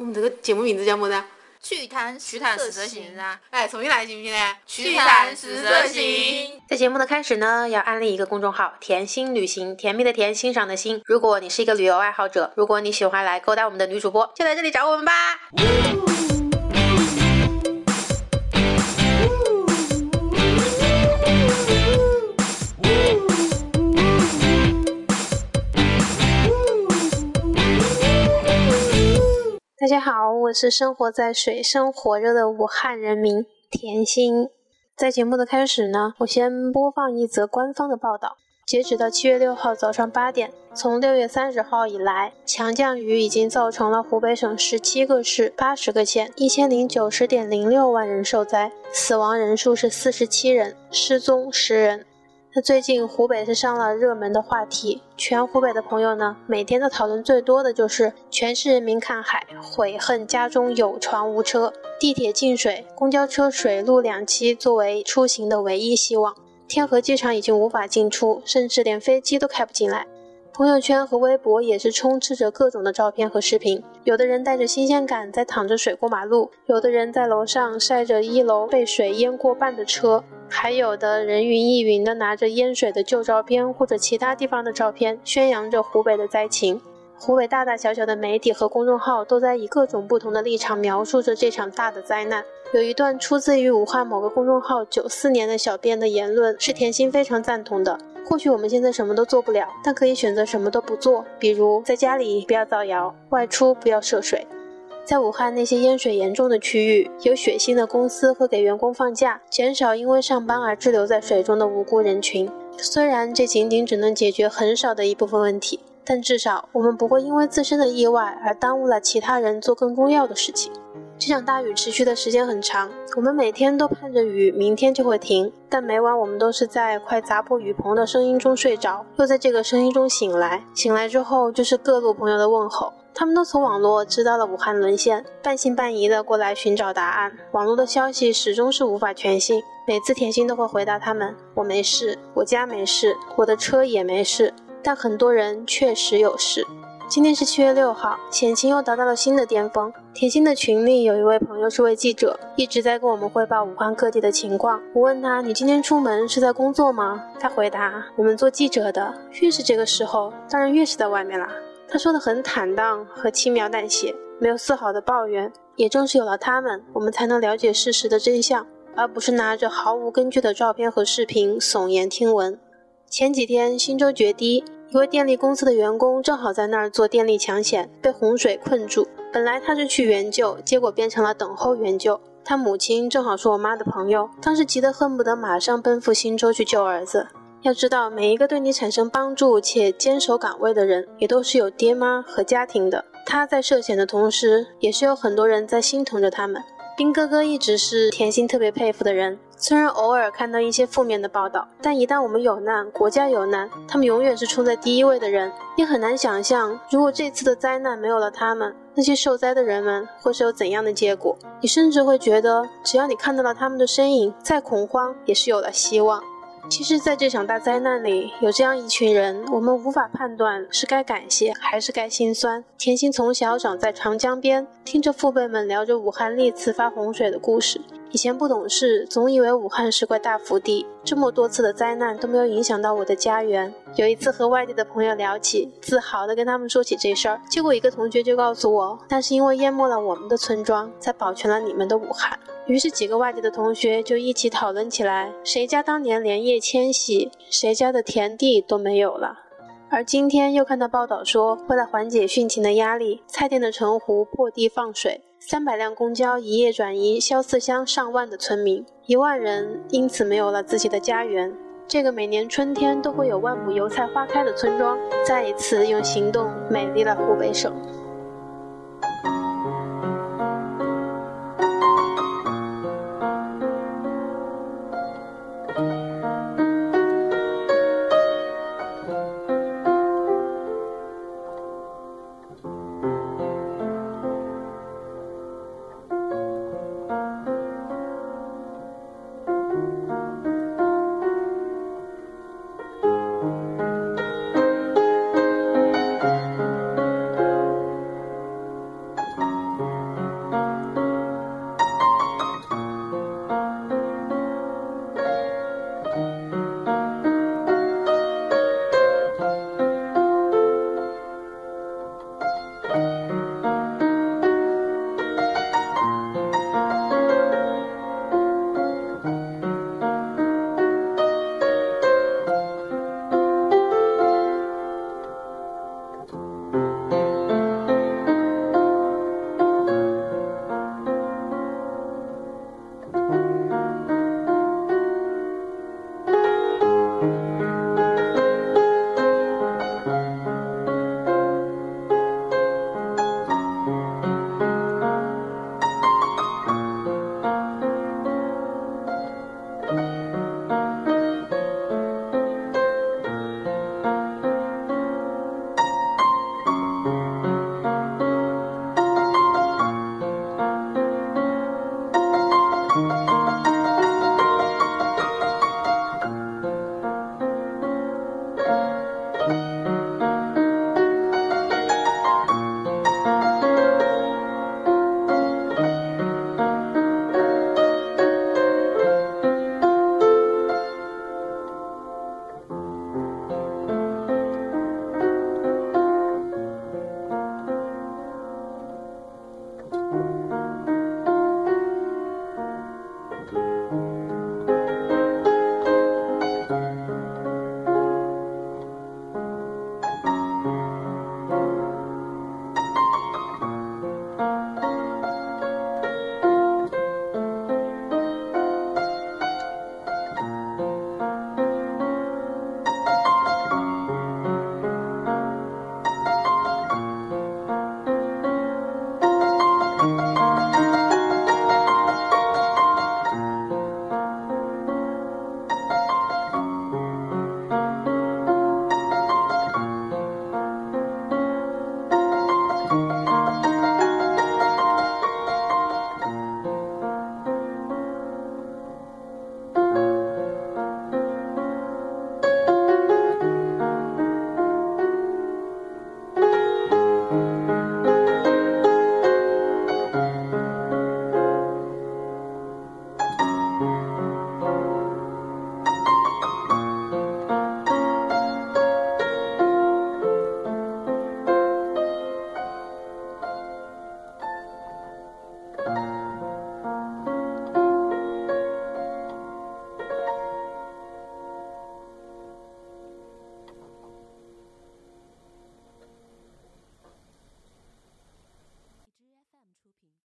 我们这个节目名字叫么子？趣谈趣谈十色行啊！哎，重新来行不行呢？趣谈十色行。在节目的开始呢，要安利一个公众号“甜心旅行”，甜蜜的甜，欣赏的欣。如果你是一个旅游爱好者，如果你喜欢来勾搭我们的女主播，就来这里找我们吧。大大家好，我是生活在水深火热的武汉人民甜心。在节目的开始呢，我先播放一则官方的报道。截止到七月六号早上八点，从六月三十号以来，强降雨已经造成了湖北省十七个市、八十个县、一千零九十点零六万人受灾，死亡人数是四十七人，失踪十人。那最近湖北是上了热门的话题，全湖北的朋友呢，每天的讨论最多的就是全市人民看海，悔恨家中有船无车，地铁进水，公交车水陆两栖作为出行的唯一希望，天河机场已经无法进出，甚至连飞机都开不进来。朋友圈和微博也是充斥着各种的照片和视频，有的人带着新鲜感在淌着水过马路，有的人在楼上晒着一楼被水淹过半的车。还有的人云亦云的拿着淹水的旧照片或者其他地方的照片，宣扬着湖北的灾情。湖北大大小小的媒体和公众号都在以各种不同的立场描述着这场大的灾难。有一段出自于武汉某个公众号九四年的小编的言论，是甜心非常赞同的。或许我们现在什么都做不了，但可以选择什么都不做，比如在家里不要造谣，外出不要涉水。在武汉那些淹水严重的区域，有血性的公司会给员工放假，减少因为上班而滞留在水中的无辜人群。虽然这仅仅只能解决很少的一部分问题，但至少我们不会因为自身的意外而耽误了其他人做更重要的事情。这场大雨持续的时间很长，我们每天都盼着雨明天就会停，但每晚我们都是在快砸破雨棚的声音中睡着，又在这个声音中醒来。醒来之后，就是各路朋友的问候。他们都从网络知道了武汉沦陷，半信半疑的过来寻找答案。网络的消息始终是无法全信，每次甜心都会回答他们：“我没事，我家没事，我的车也没事。”但很多人确实有事。今天是七月六号，险情又达到了新的巅峰。甜心的群里有一位朋友是位记者，一直在跟我们汇报武汉各地的情况。我问他：“你今天出门是在工作吗？”他回答：“我们做记者的，越是这个时候，当然越是在外面啦。”他说的很坦荡和轻描淡写，没有丝毫的抱怨。也正是有了他们，我们才能了解事实的真相，而不是拿着毫无根据的照片和视频耸言听闻。前几天，新州决堤，一位电力公司的员工正好在那儿做电力抢险，被洪水困住。本来他是去援救，结果变成了等候援救。他母亲正好是我妈的朋友，当时急得恨不得马上奔赴新州去救儿子。要知道，每一个对你产生帮助且坚守岗位的人，也都是有爹妈和家庭的。他在涉险的同时，也是有很多人在心疼着他们。兵哥哥一直是甜心特别佩服的人，虽然偶尔看到一些负面的报道，但一旦我们有难，国家有难，他们永远是冲在第一位的人。你很难想象，如果这次的灾难没有了他们，那些受灾的人们会是有怎样的结果？你甚至会觉得，只要你看到了他们的身影，再恐慌也是有了希望。其实，在这场大灾难里，有这样一群人，我们无法判断是该感谢还是该心酸。甜心从小长在长江边，听着父辈们聊着武汉历次发洪水的故事。以前不懂事，总以为武汉是块大福地，这么多次的灾难都没有影响到我的家园。有一次和外地的朋友聊起，自豪地跟他们说起这事儿，结果一个同学就告诉我，那是因为淹没了我们的村庄，才保全了你们的武汉。于是几个外地的同学就一起讨论起来，谁家当年连夜迁徙，谁家的田地都没有了。而今天又看到报道说，为了缓解汛情的压力，蔡甸的城湖破堤放水。三百辆公交一夜转移萧四乡上万的村民，一万人因此没有了自己的家园。这个每年春天都会有万亩油菜花开的村庄，再一次用行动美丽了湖北省。